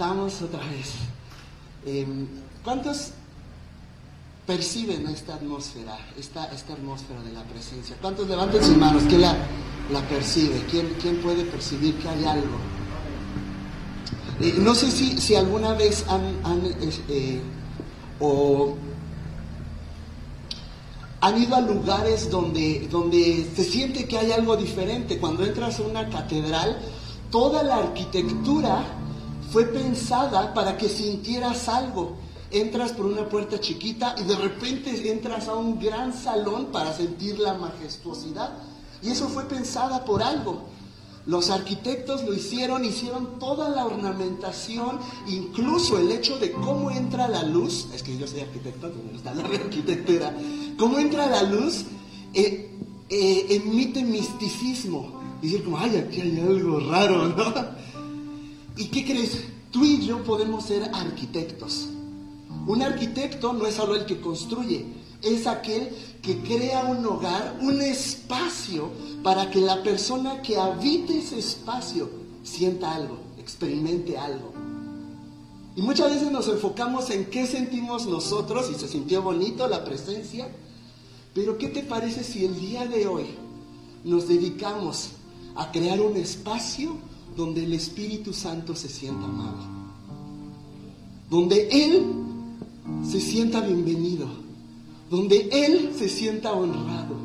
estamos otra vez. Em, ¿Cuántos perciben esta atmósfera, esta, esta atmósfera de la presencia? ¿Cuántos levanten sus manos? ¿Quién la, la percibe? ¿Quién, ¿Quién puede percibir que hay algo? No sé si, si alguna vez han, han eh, o han ido a lugares donde, donde se siente que hay algo diferente. Cuando entras a una catedral, toda la arquitectura fue pensada para que sintieras algo. Entras por una puerta chiquita y de repente entras a un gran salón para sentir la majestuosidad. Y eso fue pensada por algo. Los arquitectos lo hicieron, hicieron toda la ornamentación, incluso el hecho de cómo entra la luz, es que yo soy arquitecto, me gusta la arquitectura, cómo entra la luz eh, eh, emite misticismo. Decir como, ay, aquí hay algo raro, ¿no? ¿Y qué crees? Tú y yo podemos ser arquitectos. Un arquitecto no es solo el que construye, es aquel que crea un hogar, un espacio para que la persona que habite ese espacio sienta algo, experimente algo. Y muchas veces nos enfocamos en qué sentimos nosotros y se sintió bonito la presencia, pero ¿qué te parece si el día de hoy nos dedicamos a crear un espacio donde el Espíritu Santo se sienta amado? Donde Él se sienta bienvenido donde Él se sienta honrado.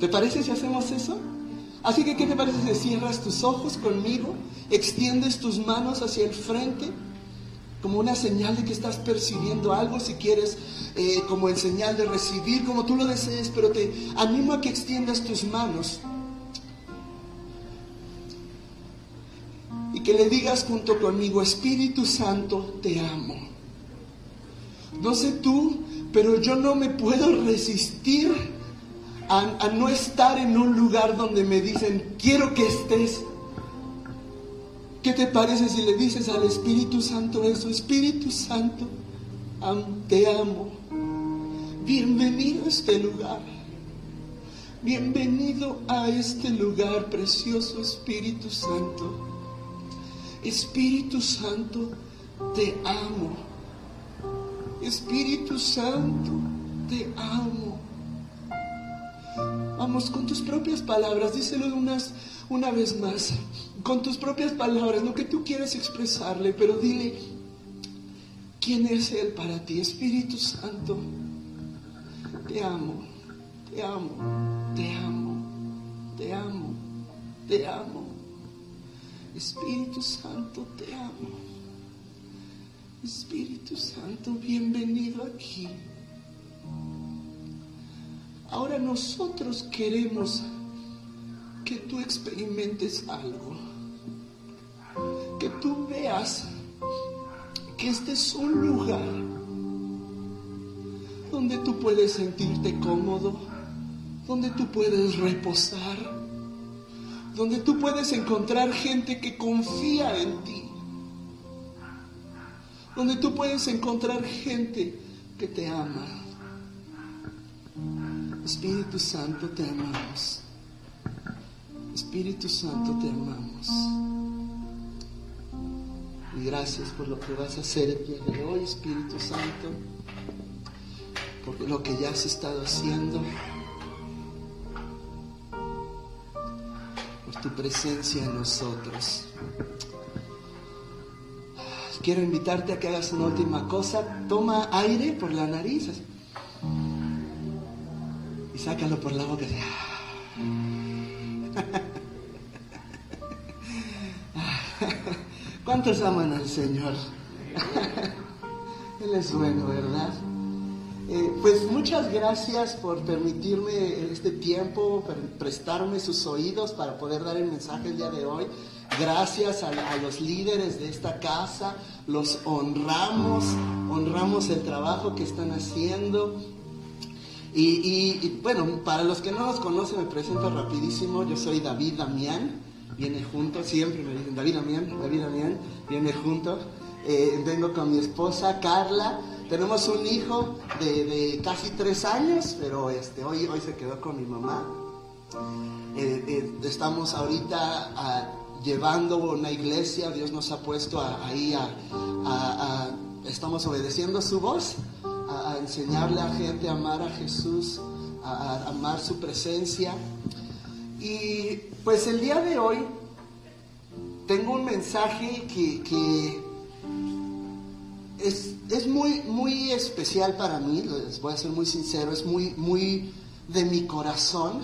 ¿Te parece si hacemos eso? Así que, ¿qué te parece si cierras tus ojos conmigo, extiendes tus manos hacia el frente, como una señal de que estás percibiendo algo, si quieres, eh, como en señal de recibir, como tú lo desees, pero te animo a que extiendas tus manos que le digas junto conmigo, Espíritu Santo, te amo. No sé tú, pero yo no me puedo resistir a, no estar en un lugar donde me dicen, quiero que estés. ¿Qué te parece si le dices al Espíritu Santo eso? Espíritu Santo, te amo. Bienvenido a este lugar. Bienvenido a este lugar, precioso Espíritu Santo. Espíritu Santo, te amo. Espíritu Santo, te amo. Vamos, con tus propias palabras, díselo unas, una vez más, con tus propias palabras, lo que tú quieres expresarle, pero dile, ¿quién es Él para ti? Espíritu Santo, te amo, te amo, te amo, te amo, te amo. Espíritu Santo, te amo. Espíritu Santo, bienvenido aquí. Ahora nosotros queremos que tú experimentes algo, que tú veas que este es un lugar donde tú puedes sentirte cómodo, donde tú puedes reposar, donde tú puedes encontrar gente que confía en ti donde tú puedes encontrar gente que te ama. Espíritu Santo, te amamos. Espíritu Santo, te amamos. Y gracias por lo que vas a hacer el día de hoy, Espíritu Santo, por lo que ya has estado haciendo, tu presencia en nosotros quiero invitarte a que hagas una última cosa. Toma aire por la nariz y sácalo por la boca. ¿Cuántos aman al Señor? Él es bueno, ¿verdad? Eh, pues muchas gracias por permitirme este tiempo, por prestarme sus oídos para poder dar el mensaje el día de hoy. Gracias a, los líderes de esta casa, los honramos, honramos el trabajo que están haciendo. Y, bueno, para los que no nos conocen, me presento rapidísimo. Yo soy David Damián, viene junto, siempre me dicen David Damián, David Damián, viene junto. Eh, vengo con mi esposa Carla. Tenemos un hijo de, casi tres años, pero este, hoy, hoy se quedó con mi mamá. Eh, eh, estamos ahorita a, llevando una iglesia, Dios nos ha puesto ahí a, estamos obedeciendo su voz, a, enseñarle a gente a amar a Jesús, a, amar su presencia. Y pues el día de hoy tengo un mensaje que, es, es, muy, muy especial para mí, les voy a ser muy sincero, es muy, muy de mi corazón.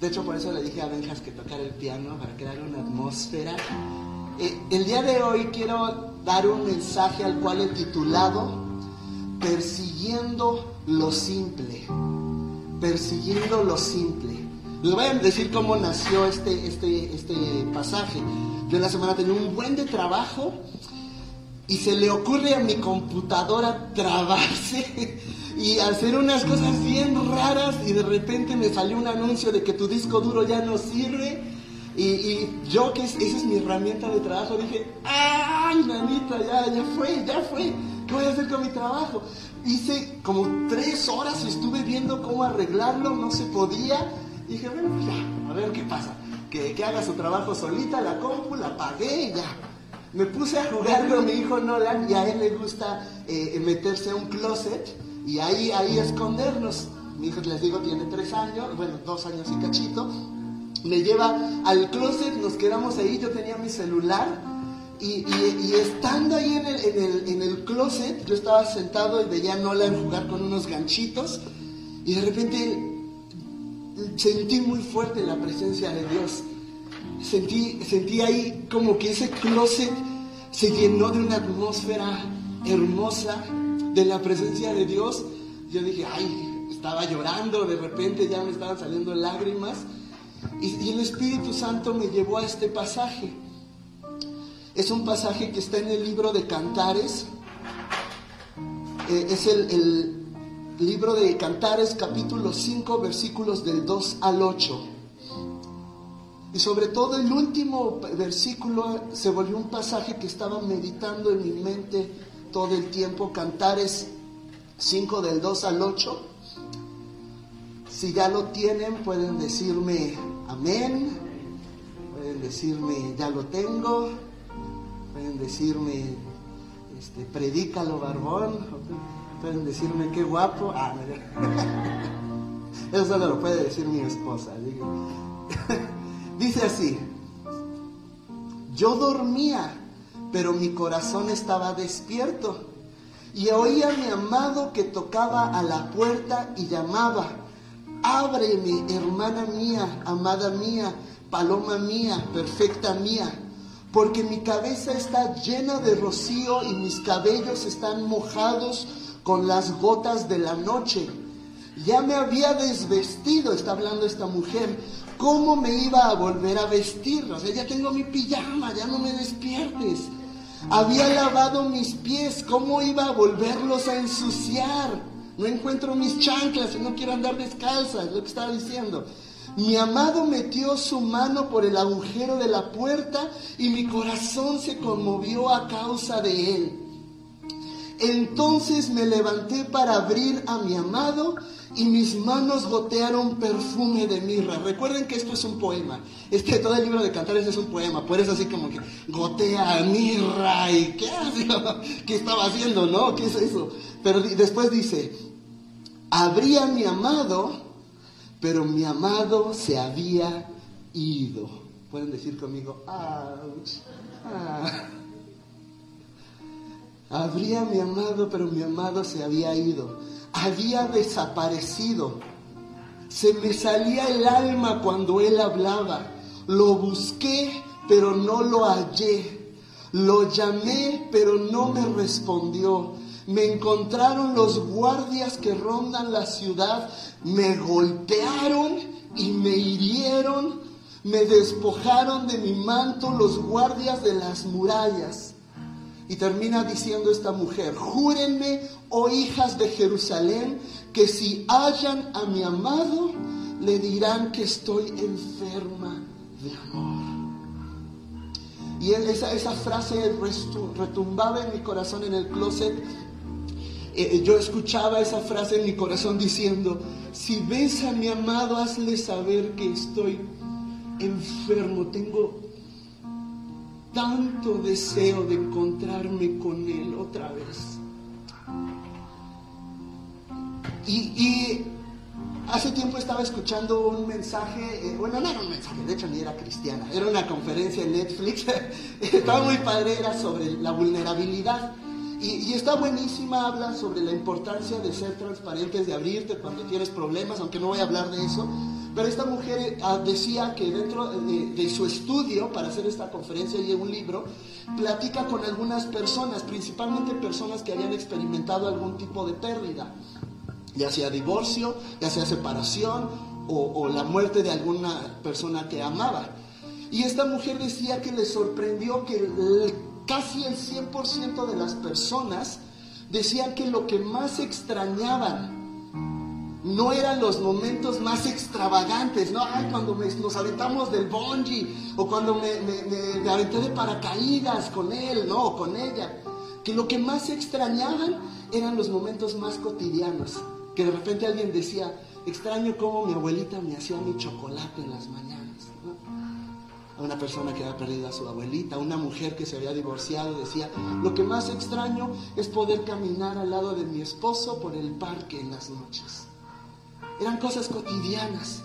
De hecho, por eso le dije a Benjas que tocara el piano para crear una atmósfera. Eh, el día de hoy quiero dar un mensaje al cual he titulado Persiguiendo lo simple. Persiguiendo lo simple. Les voy a decir cómo nació este, este, este pasaje. Yo en la semana tenía un buen de trabajo y se le ocurre a mi computadora trabarse y hacer unas cosas bien raras y de repente me salió un anuncio de que tu disco duro ya no sirve. Y, yo, que esa es mi herramienta de trabajo, dije, ¡ay, nanita, ya, ya fue, ya fue! ¿Qué voy a hacer con mi trabajo? Hice como tres horas, estuve viendo cómo arreglarlo, no se podía. Y dije, bueno, pues ya, a ver qué pasa. Que, que haga su trabajo solita, la compu, la pagué y ya. Me puse a jugar con mi hijo Nolan y a él le gusta eh, meterse a un closet y ahí, ahí escondernos. Mi hijo, les digo, tiene tres años, bueno, dos años y cachito. Me lleva al closet, nos quedamos ahí, yo tenía mi celular. Y, y, estando ahí en el, en, el, en el, closet, yo estaba sentado y veía a Nolan jugar con unos ganchitos. Y de repente sentí muy fuerte la presencia de Dios. Sentí, sentí ahí como que ese closet se llenó de una atmósfera hermosa de la presencia de Dios, yo dije, ay, estaba llorando, de repente ya me estaban saliendo lágrimas. Y, el Espíritu Santo me llevó a este pasaje. Es un pasaje que está en el libro de Cantares. Eh, es el, el libro de Cantares capítulo 5 versículos del 2 al 8. Y sobre todo el último versículo se volvió un pasaje que estaba meditando en mi mente todo el tiempo. Cantares 5 del 2 al 8. Si ya lo tienen, pueden decirme amén. Pueden decirme ya lo tengo. Pueden decirme este, predícalo barbón. Pueden decirme qué guapo. Ah, Eso solo lo puede decir mi esposa. Dice así. Yo dormía pero mi corazón estaba despierto. Y oía a mi amado que tocaba a la puerta y llamaba, ábreme, hermana mía, amada mía, paloma mía, perfecta mía, porque mi cabeza está llena de rocío y mis cabellos están mojados con las gotas de la noche. Ya me había desvestido, está hablando esta mujer, ¿cómo me iba a volver a vestir? O sea, ya tengo mi pijama, ya no me despiertes. Había lavado mis pies, ¿cómo iba a volverlos a ensuciar? No encuentro mis chanclas y no quiero andar descalza, es lo que estaba diciendo. Mi amado metió su mano por el agujero de la puerta y mi corazón se conmovió a causa de él. Entonces me levanté para abrir a mi amado y mis manos gotearon perfume de mirra. Recuerden que esto es un poema. Este, todo el libro de Cantares es un poema. Por eso así como que gotea mirra y ¿qué hace? ¿Qué estaba haciendo? ¿No? ¿Qué es eso? Pero después dice, habría mi amado, pero mi amado se había ido. Pueden decir conmigo, ouch, ah. Habría mi amado, pero mi amado se había ido había desaparecido. Se me salía el alma cuando él hablaba. Lo busqué, pero no lo hallé. Lo llamé, pero no me respondió. Me encontraron los guardias que rondan la ciudad. Me golpearon y me hirieron. Me despojaron de mi manto los guardias de las murallas. Y termina diciendo esta mujer, júrenme, oh hijas de Jerusalén, que si hallan a mi amado, le dirán que estoy enferma de amor. Y esa, esa frase retumbaba en mi corazón en el closet. Eh, eh, yo escuchaba esa frase en mi corazón diciendo, si ves a mi amado, hazle saber que estoy enfermo, tengo tanto deseo de encontrarme con Él otra vez. Y, hace tiempo estaba escuchando un mensaje, eh, bueno, no era un mensaje, de hecho ni era cristiana, era una conferencia en Netflix, estaba muy padre, era sobre la vulnerabilidad. Y, está buenísima, habla sobre la importancia de ser transparentes, de abrirte cuando tienes problemas, aunque no voy a hablar de eso. Pero esta mujer ah, decía que dentro de, su estudio para hacer esta conferencia y un libro, platica con algunas personas, principalmente personas que habían experimentado algún tipo de pérdida, ya sea divorcio, ya sea separación o, o la muerte de alguna persona que amaba. Y esta mujer decía que le sorprendió que casi el 100% de las personas decían que lo que más extrañaban no eran los momentos más extravagantes, ¿no? Ay, cuando nos aventamos del bungee, o cuando me, aventé de paracaídas con él, ¿no? O con ella. Que lo que más extrañaban eran los momentos más cotidianos. Que de repente alguien decía, extraño cómo mi abuelita me hacía mi chocolate en las mañanas a una persona que había perdido a su abuelita, una mujer que se había divorciado, decía, lo que más extraño es poder caminar al lado de mi esposo por el parque en las noches. Eran cosas cotidianas.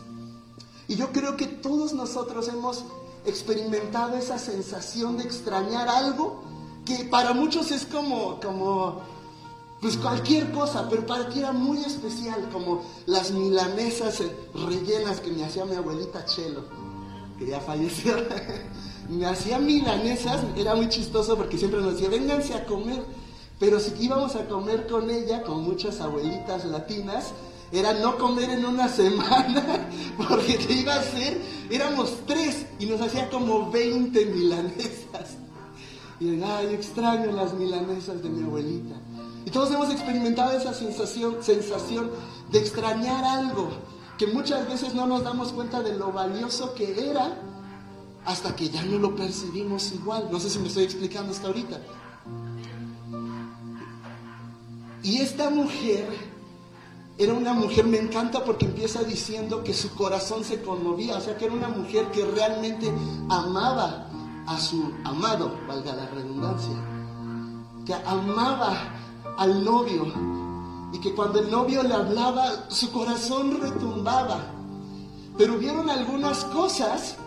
Y yo creo que todos nosotros hemos experimentado esa sensación de extrañar algo que para muchos es como, como pues cualquier cosa, pero para ti era muy especial, como las milanesas rellenas que me hacía mi abuelita Chelo que ya falleció, me hacía milanesas, era muy chistoso porque siempre nos decía, vénganse a comer, pero si íbamos a comer con ella, con muchas abuelitas latinas, era no comer en una semana, porque te iba a hacer, éramos tres y nos hacía como 20 milanesas. Y ay, extraño las milanesas de mi abuelita. Y todos hemos experimentado esa sensación, sensación de extrañar algo, que muchas veces no nos damos cuenta de lo valioso que era hasta que ya no lo percibimos igual. No sé si me estoy explicando hasta ahorita. Y esta mujer era una mujer, me encanta porque empieza diciendo que su corazón se conmovía, o sea que era una mujer que realmente amaba a su amado, valga la redundancia, que amaba al novio, y que cuando el novio le hablaba, su corazón retumbaba. Pero hubieron algunas cosas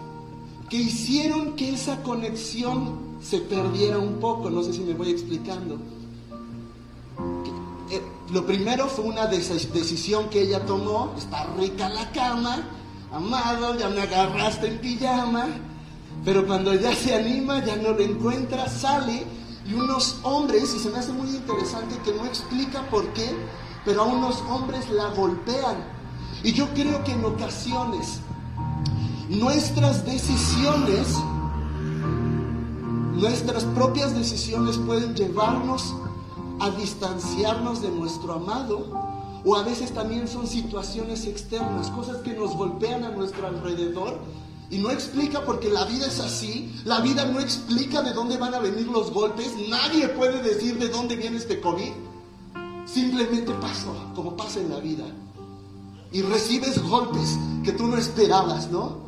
que hicieron que esa conexión se perdiera un poco. No sé si me voy explicando. Lo primero fue una decisión que ella tomó, está rica la cama, amado, ya me agarraste en pijama, pero cuando ya se anima, ya no lo encuentra, sale y unos hombres, y se me hace muy interesante que no explica por qué, pero a unos hombres la golpean. Y yo creo que en ocasiones nuestras decisiones, nuestras propias decisiones pueden llevarnos a distanciarnos de nuestro amado. O a veces también son situaciones externas, cosas que nos golpean a nuestro alrededor y no explica porque la vida es así, la vida no explica de dónde van a venir los golpes, nadie puede decir de dónde viene este COVID. Simplemente pasó, como pasa en la vida. Y recibes golpes que tú no esperabas, ¿no?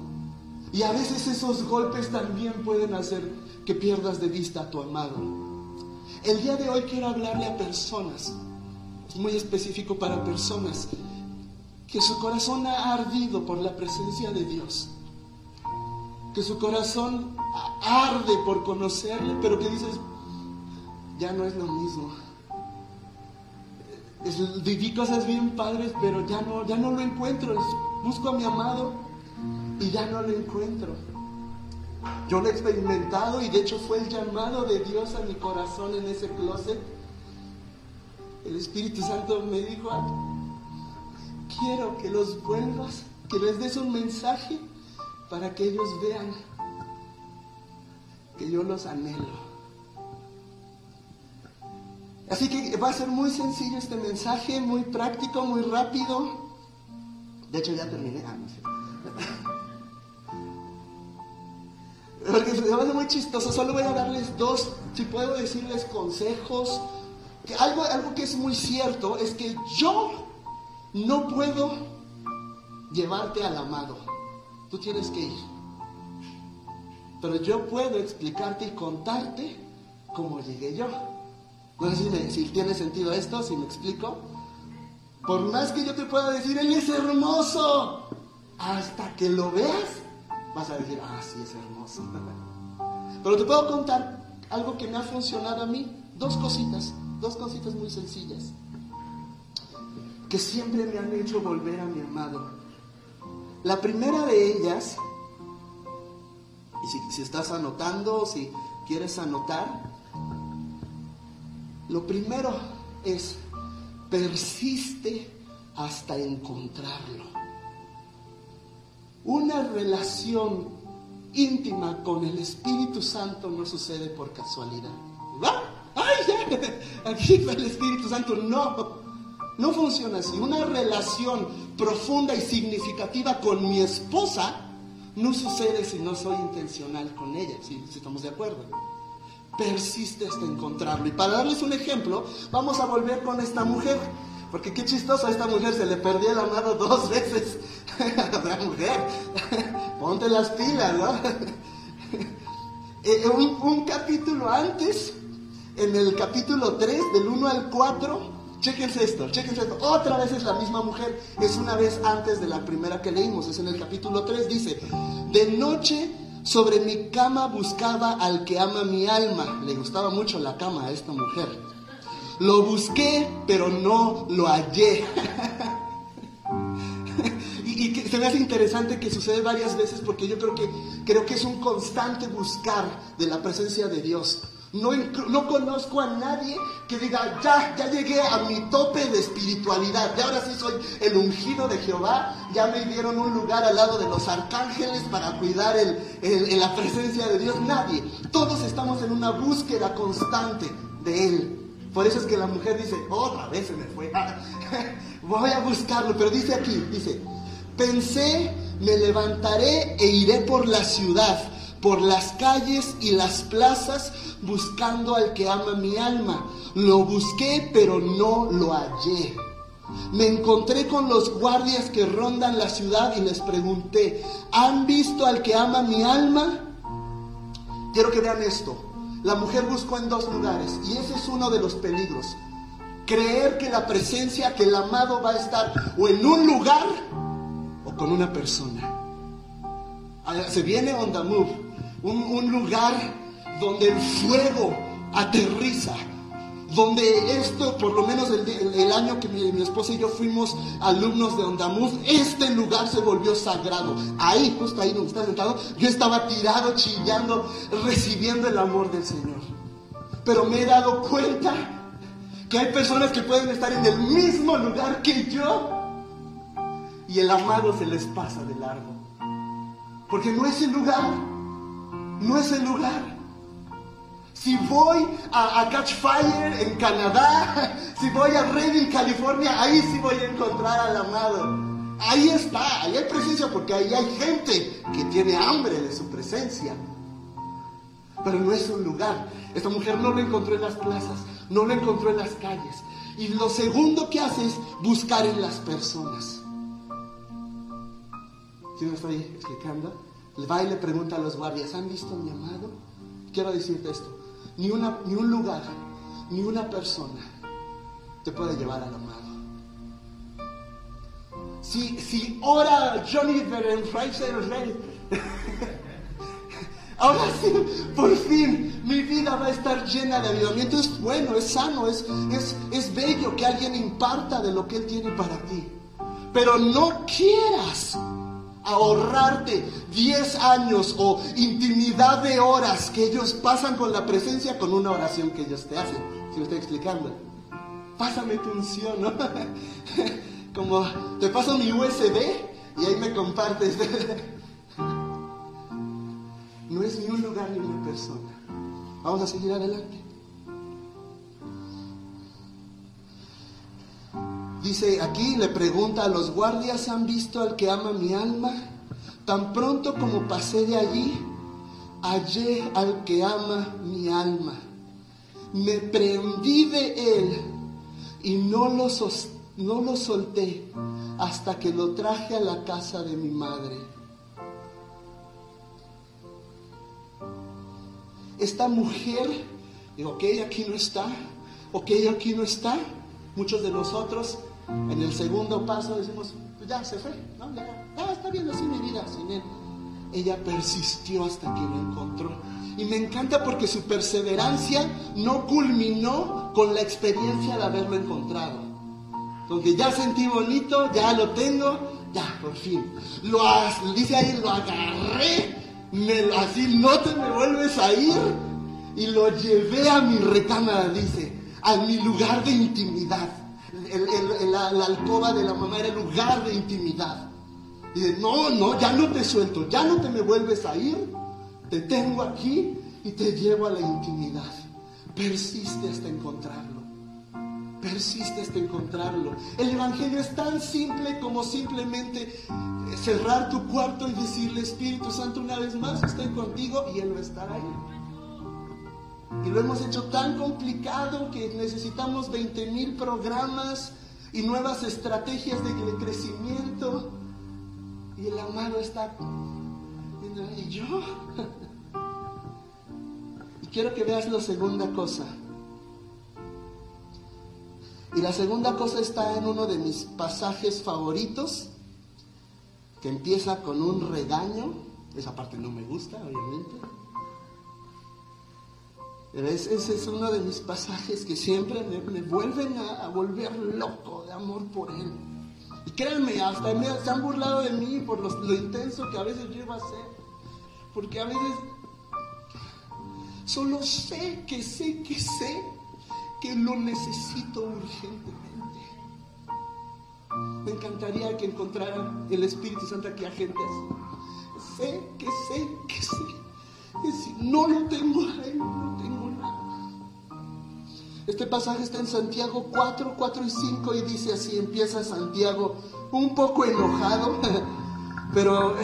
Y a veces esos golpes también pueden hacer que pierdas de vista a tu amado. El día de hoy quiero hablarle a personas, es muy específico para personas, que su corazón ha ardido por la presencia de Dios que su corazón arde por conocerle, pero que dices, ya no es lo mismo. viví cosas bien padres, pero ya no, ya no lo encuentro. Busco a mi amado y ya no lo encuentro. Yo lo he experimentado y de hecho fue el llamado de Dios a mi corazón en ese closet. El Espíritu Santo me dijo, quiero que los vuelvas, que les des un mensaje para que ellos vean que yo los anhelo. Así que va a ser muy sencillo este mensaje, muy práctico, muy rápido. De hecho, ya terminé. Ah, Porque se ser muy chistoso. Solo voy a darles dos, si puedo decirles consejos. Que algo, algo que es muy cierto es que yo no puedo llevarte al amado. Tú tienes que ir. pero yo puedo explicarte y contarte cómo llegué yo. No sé si, tiene sentido esto, si me explico. Por más que yo te pueda decir, Él es hermoso, hasta que lo veas, vas a decir, ah, sí, es hermoso. Pero te puedo contar algo que me ha funcionado a mí, dos cositas, dos cositas muy sencillas, que siempre me han hecho volver a mi amado. La primera de ellas, y si, si estás anotando, si quieres anotar, lo primero es persiste hasta encontrarlo. Una relación íntima con el Espíritu Santo no sucede por casualidad. ¡Ay, Aquí va el Espíritu Santo. No, no funciona así. Una relación profunda y significativa con mi esposa no sucede si no soy intencional con ella, si estamos de acuerdo persiste hasta encontrarlo. Y para darles un ejemplo, vamos a volver con esta mujer. Porque qué chistoso a esta mujer se le perdió el amado dos veces. la mujer, ponte las pilas, ¿no? Eh, un, un, capítulo antes, en el capítulo 3, del 1 al 4, chéquense esto, chéquense esto. Otra vez es la misma mujer, es una vez antes de la primera que leímos, es en el capítulo 3, dice, de noche sobre mi cama buscaba al que ama mi alma. Le gustaba mucho la cama a esta mujer. Lo busqué, pero no lo hallé. y, se me hace interesante que sucede varias veces porque yo creo que, creo que es un constante buscar de la presencia de Dios. No, conozco a nadie que diga, ya, ya llegué a mi tope de espiritualidad, ya ahora sí soy el ungido de Jehová, ya me dieron un lugar al lado de los arcángeles para cuidar el, la presencia de Dios. Nadie, todos estamos en una búsqueda constante de Él. Por eso es que la mujer dice, otra vez se me fue, voy a buscarlo, pero dice aquí, dice, pensé, me levantaré e iré por la ciudad por las calles y las plazas buscando al que ama mi alma. Lo busqué, pero no lo hallé. Me encontré con los guardias que rondan la ciudad y les pregunté, ¿han visto al que ama mi alma? Quiero que vean esto. La mujer buscó en dos lugares y ese es uno de los peligros. Creer que la presencia, que el amado va a estar o en un lugar o con una persona. Ah, se viene on the move un, lugar donde el fuego aterriza, donde esto, por lo menos el, año que mi, esposa y yo fuimos alumnos de Ondamuz, este lugar se volvió sagrado. Ahí, justo ahí donde está sentado, yo estaba tirado, chillando, recibiendo el amor del Señor. Pero me he dado cuenta que hay personas que pueden estar en el mismo lugar que yo y el amado se les pasa de largo. Porque no es el lugar no es el lugar. Si voy a, Catch Fire en Canadá, si voy a Redding, California, ahí sí voy a encontrar al amado. Ahí está, ahí hay presencia porque ahí hay gente que tiene hambre de su presencia. Pero no es un lugar. Esta mujer no lo encontró en las plazas, no lo encontró en las calles. Y lo segundo que hace es buscar en las personas. ¿Sí me estoy explicando? va y le pregunta a los guardias, ¿han visto a mi amado? Quiero decirte esto, ni, una, ni un lugar, ni una persona te puede llevar al amado. Si, si ora Johnny Berenfreiser ahora sí, por fin mi vida va a estar llena de avivamiento. Es bueno, es sano, es, es, es bello que alguien imparta de lo que Él tiene para ti. Pero no quieras ahorrarte 10 años o intimidad de horas que ellos pasan con la presencia con una oración que ellos te hacen. Si me estoy explicando. Pásame tu unción. Como te paso mi USB y ahí me compartes. No es ni un lugar ni una persona. Vamos a seguir adelante. Dice aquí, le pregunta a los guardias, ¿han visto al que ama mi alma? Tan pronto como pasé de allí, hallé al que ama mi alma. Me prendí de él y no lo, no lo solté hasta que lo traje a la casa de mi madre. esta mujer, digo, ok, aquí no está, ok, aquí no está. Muchos de nosotros en el segundo paso decimos, pues ya se fue, ¿no? Ya, está bien así mi vida sin él. Ella persistió hasta que lo encontró. Y me encanta porque su perseverancia no culminó con la experiencia de haberlo encontrado. Donde ya sentí bonito, ya lo tengo, ya, por fin. Lo dice ahí, lo agarré, me, así no te me vuelves a ir. Y lo llevé a mi recámara, dice, a mi lugar de intimidad. La, alcoba de la mamá era el lugar de intimidad. Y dice, no, no, ya no te suelto, ya no te me vuelves a ir. Te tengo aquí y te llevo a la intimidad. Persiste hasta encontrarlo. Persiste hasta encontrarlo. El Evangelio es tan simple como simplemente cerrar tu cuarto y decirle, Espíritu Santo, una vez más estoy contigo y Él va a estar ahí. Y lo hemos hecho tan complicado que necesitamos 20 mil programas y nuevas estrategias de crecimiento. Y el amado está... ¿Y yo? y quiero que veas la segunda cosa. Y la segunda cosa está en uno de mis pasajes favoritos, que empieza con un regaño. Esa parte no me gusta, obviamente. Ese es uno de mis pasajes que siempre me, vuelven a, volver loco de amor por Él. Y créanme, hasta me, se han burlado de mí por lo intenso que a veces yo a ser. Porque a veces solo sé que sé que sé que lo necesito urgentemente. Me encantaría que encontrara el Espíritu Santo aquí a gente así. Sé que sé que sé que si no lo tengo ahí, no tengo. Este pasaje está en Santiago 4, 4 y 5 y dice así, empieza Santiago un poco enojado, pero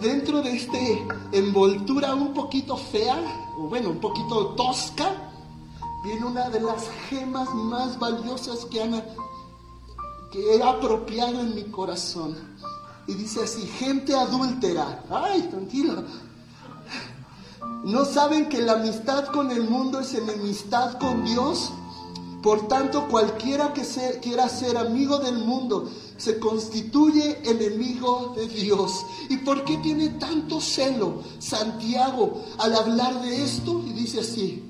dentro de este envoltura un poquito fea, o bueno, un poquito tosca, viene una de las gemas más valiosas que, han, que he apropiado en mi corazón. Y dice así, gente adúltera. Ay, tranquilo. ¿No saben que la amistad con el mundo es enemistad con Dios? Por tanto, cualquiera que quiera ser amigo del mundo se constituye enemigo de Dios. ¿Y por qué tiene tanto celo Santiago al hablar de esto? Y dice así,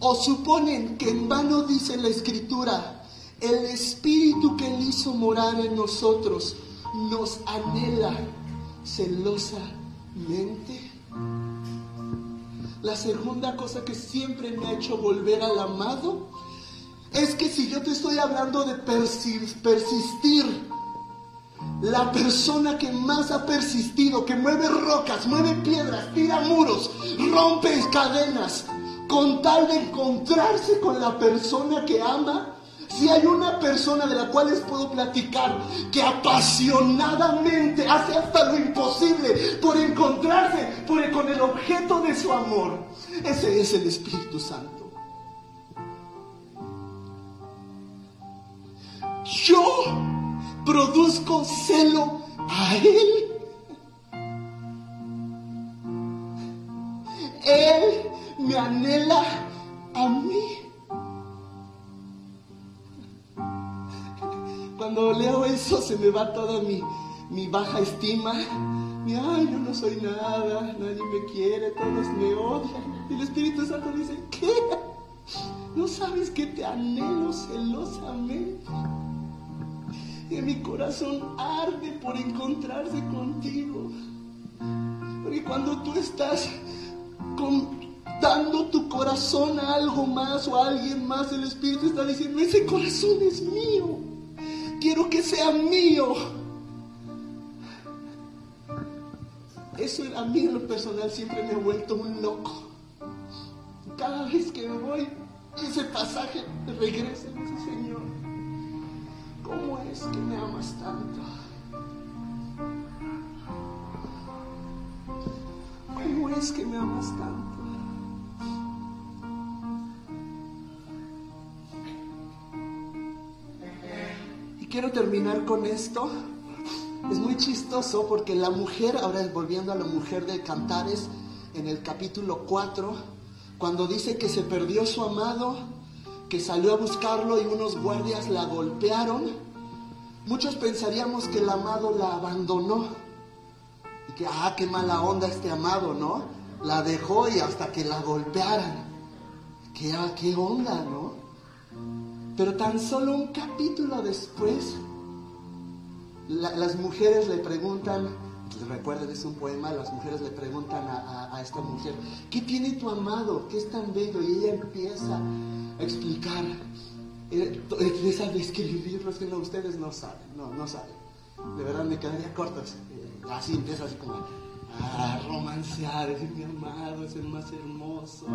¿O suponen que en vano dice la escritura, el espíritu que él hizo morar en nosotros nos anhela celosamente? La segunda cosa que siempre me ha hecho volver al amado es que si yo te estoy hablando de persistir, la persona que más ha persistido, que mueve rocas, mueve piedras, tira muros, rompe cadenas, con tal de encontrarse con la persona que ama. Si hay una persona de la cual les puedo platicar que apasionadamente hace hasta lo imposible por encontrarse con el objeto de su amor, ese es el Espíritu Santo. Yo produzco celo a Él. Él me anhela a mí. Cuando leo eso se me va toda mi, baja estima. Mi, ay, yo no soy nada, nadie me quiere, todos me odian. Y el Espíritu Santo dice, ¿qué? ¿No sabes que te anhelo celosamente? Y mi corazón arde por encontrarse contigo. Porque cuando tú estás con, dando tu corazón a algo más o a alguien más, el Espíritu está diciendo, ese corazón es mío. Quiero que sea mío. Eso a mí en lo personal siempre me ha vuelto un loco. Cada vez que me voy, ese pasaje regresa y Señor, ¿cómo es que me amas tanto? ¿Cómo es que me amas tanto? Quiero terminar con esto. Es muy chistoso porque la mujer, ahora volviendo a la mujer de Cantares, en el capítulo 4, cuando dice que se perdió su amado, que salió a buscarlo y unos guardias la golpearon, muchos pensaríamos que el amado la abandonó. Y que, ah, qué mala onda este amado, ¿no? La dejó y hasta que la golpearan. ¿Qué, qué onda, no? Pero tan solo un capítulo después, las mujeres le preguntan, recuerden, es un poema, las mujeres le preguntan a, esta mujer, ¿qué tiene tu amado? ¿Qué es tan bello? Y ella empieza a explicar, eh, empieza a describirlo, es que no, ustedes no saben, no, no saben. De verdad me quedaría corto. Eh, así empieza así como a romancear, decir mi amado es el más hermoso.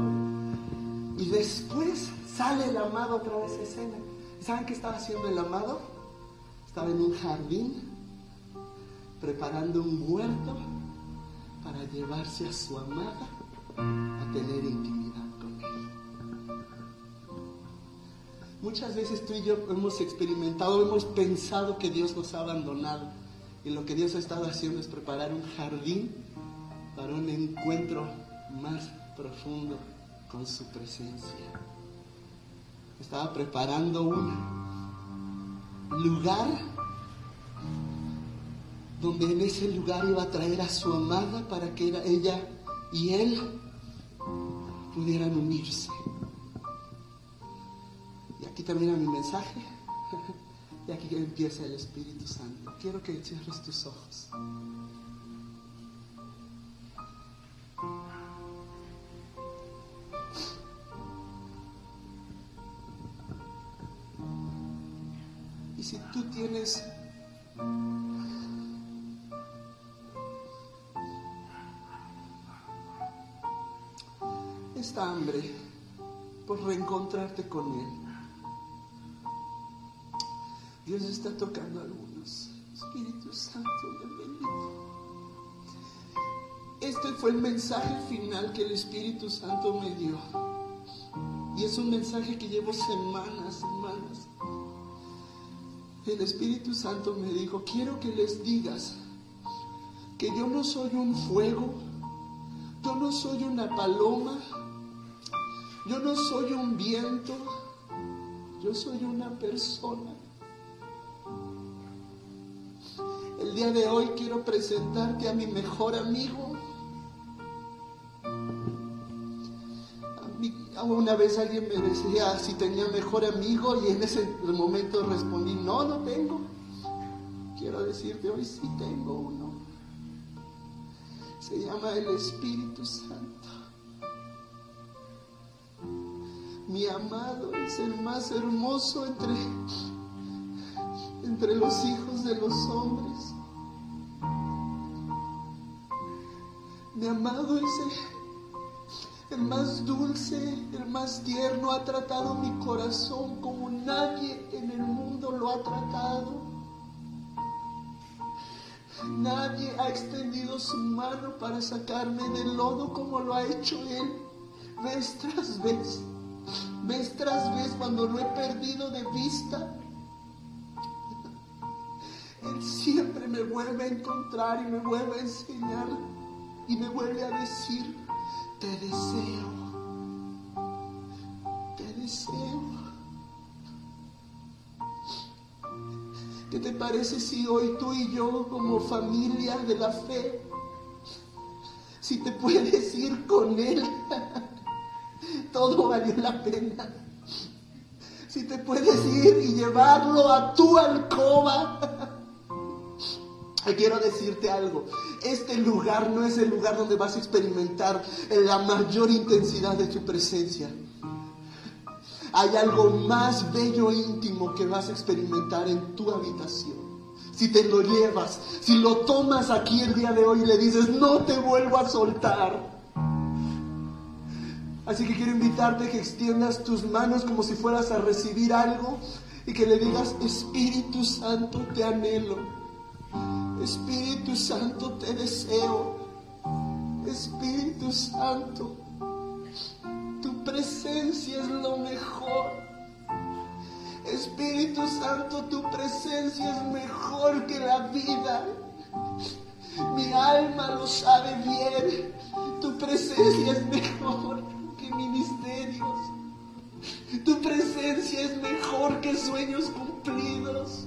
Y después sale el amado otra vez a escena. ¿Saben qué estaba haciendo el amado? Estaba en un jardín preparando un huerto para llevarse a su amada a tener intimidad con él. Muchas veces tú y yo hemos experimentado, hemos pensado que Dios nos ha abandonado. Y lo que Dios ha estado haciendo es preparar un jardín para un encuentro más profundo con su presencia. Estaba preparando un lugar donde en ese lugar iba a traer a su amada para que ella y él pudieran unirse. Y aquí termina mi mensaje. Y aquí empieza el Espíritu Santo. Quiero que cierres tus ojos. Por reencontrarte con Él, Dios está tocando a algunos. Espíritu Santo, bienvenido. Este fue el mensaje final que el Espíritu Santo me dio. Y es un mensaje que llevo semanas, semanas. El Espíritu Santo me dijo, quiero que les digas que yo no soy un fuego, yo no soy una paloma, yo no soy un viento, yo soy una persona. El día de hoy quiero presentarte a mi mejor amigo, Una vez alguien me decía si tenía mejor amigo y en ese momento respondí, no, no tengo. Quiero decirte hoy sí tengo uno. Se llama el Espíritu Santo. Mi amado es el más hermoso entre, entre los hijos de los hombres. Mi amado es el el más dulce, el más tierno, ha tratado mi corazón como nadie en el mundo lo ha tratado. Nadie ha extendido su mano para sacarme del lodo como lo ha hecho Él, vez tras vez, vez tras vez cuando lo he perdido de vista. Él siempre me vuelve a encontrar y me vuelve a enseñar y me vuelve a decir, te deseo, te deseo. ¿Qué te parece si hoy tú y yo como familia de la fe, si te puedes ir con Él, todo valió la pena? Si te puedes ir y llevarlo a tu alcoba quiero decirte algo. Este lugar no es el lugar donde vas a experimentar la mayor intensidad de tu presencia. Hay algo más bello e íntimo que vas a experimentar en tu habitación. Si te lo llevas, si lo tomas aquí el día de hoy y le dices, no te vuelvo a soltar. Así que quiero invitarte que extiendas tus manos como si fueras a recibir algo y que le digas, Espíritu Santo, te anhelo. Espíritu Santo, te deseo. Espíritu Santo, tu presencia es lo mejor. Espíritu Santo, tu presencia es mejor que la vida. Mi alma lo sabe bien. Tu presencia es mejor Tu presencia es mejor que sueños cumplidos.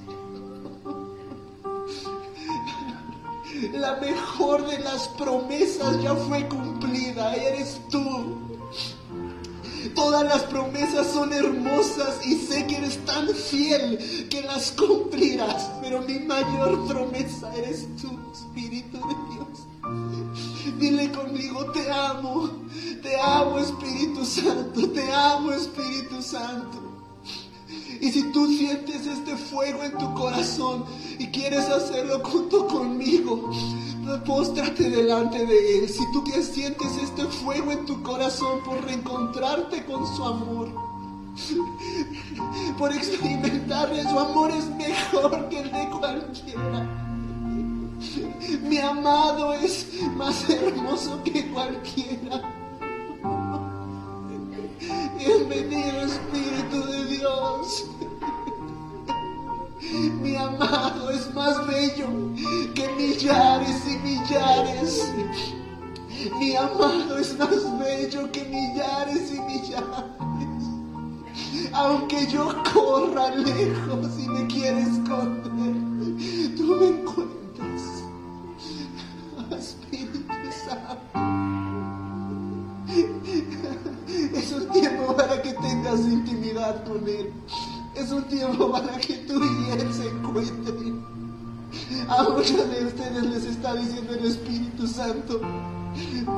La mejor de las promesas ya fue cumplida. Eres tú. Todas las promesas son hermosas y sé que eres tan fiel que las cumplirás. Pero mi mayor promesa eres tú, Espíritu de Dios. Dile conmigo, te amo, te amo Espíritu Santo, te amo Espíritu Santo. Y si tú sientes este fuego en tu corazón y quieres hacerlo junto conmigo, póstrate delante de Él. Si tú que sientes este fuego en tu corazón por reencontrarte con su amor, por experimentarle su amor es mejor que el de cualquiera. Mi amado es más hermoso que cualquiera. Que millares y millares. Mi amado es más bello que millares y millares. Aunque yo corra lejos y me quieres esconder, muchos de ustedes les está diciendo el Espíritu Santo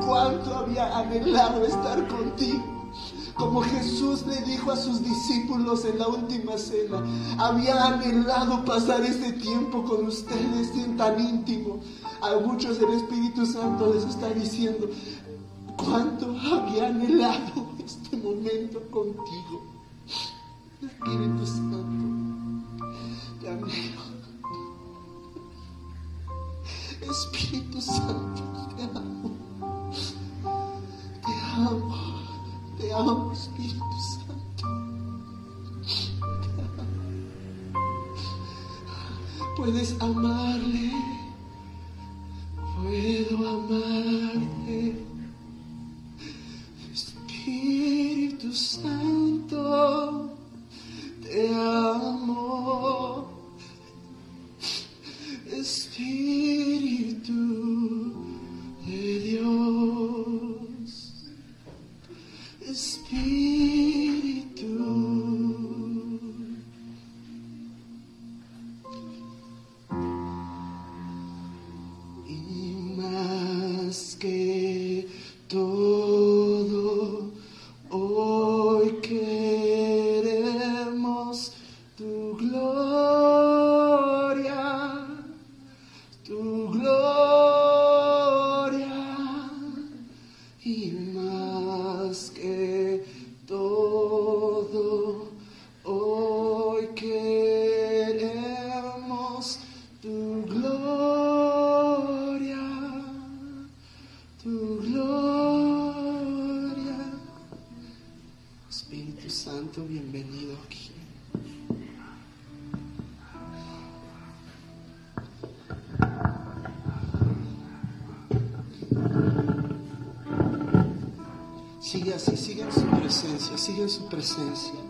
cuánto había anhelado estar contigo. Como Jesús le dijo a sus discípulos en la última cena, había anhelado pasar este tiempo con ustedes tan íntimo. A muchos el Espíritu Santo les está diciendo, cuánto había anhelado este momento contigo. Espíritu Santo, te anhelo. Espíritu Santo, te amo. Te amo. Te amo, Espíritu Santo. Te amo. Puedes amarle. Puedo amarte. Espíritu Santo, te amo. Sigue su presencia.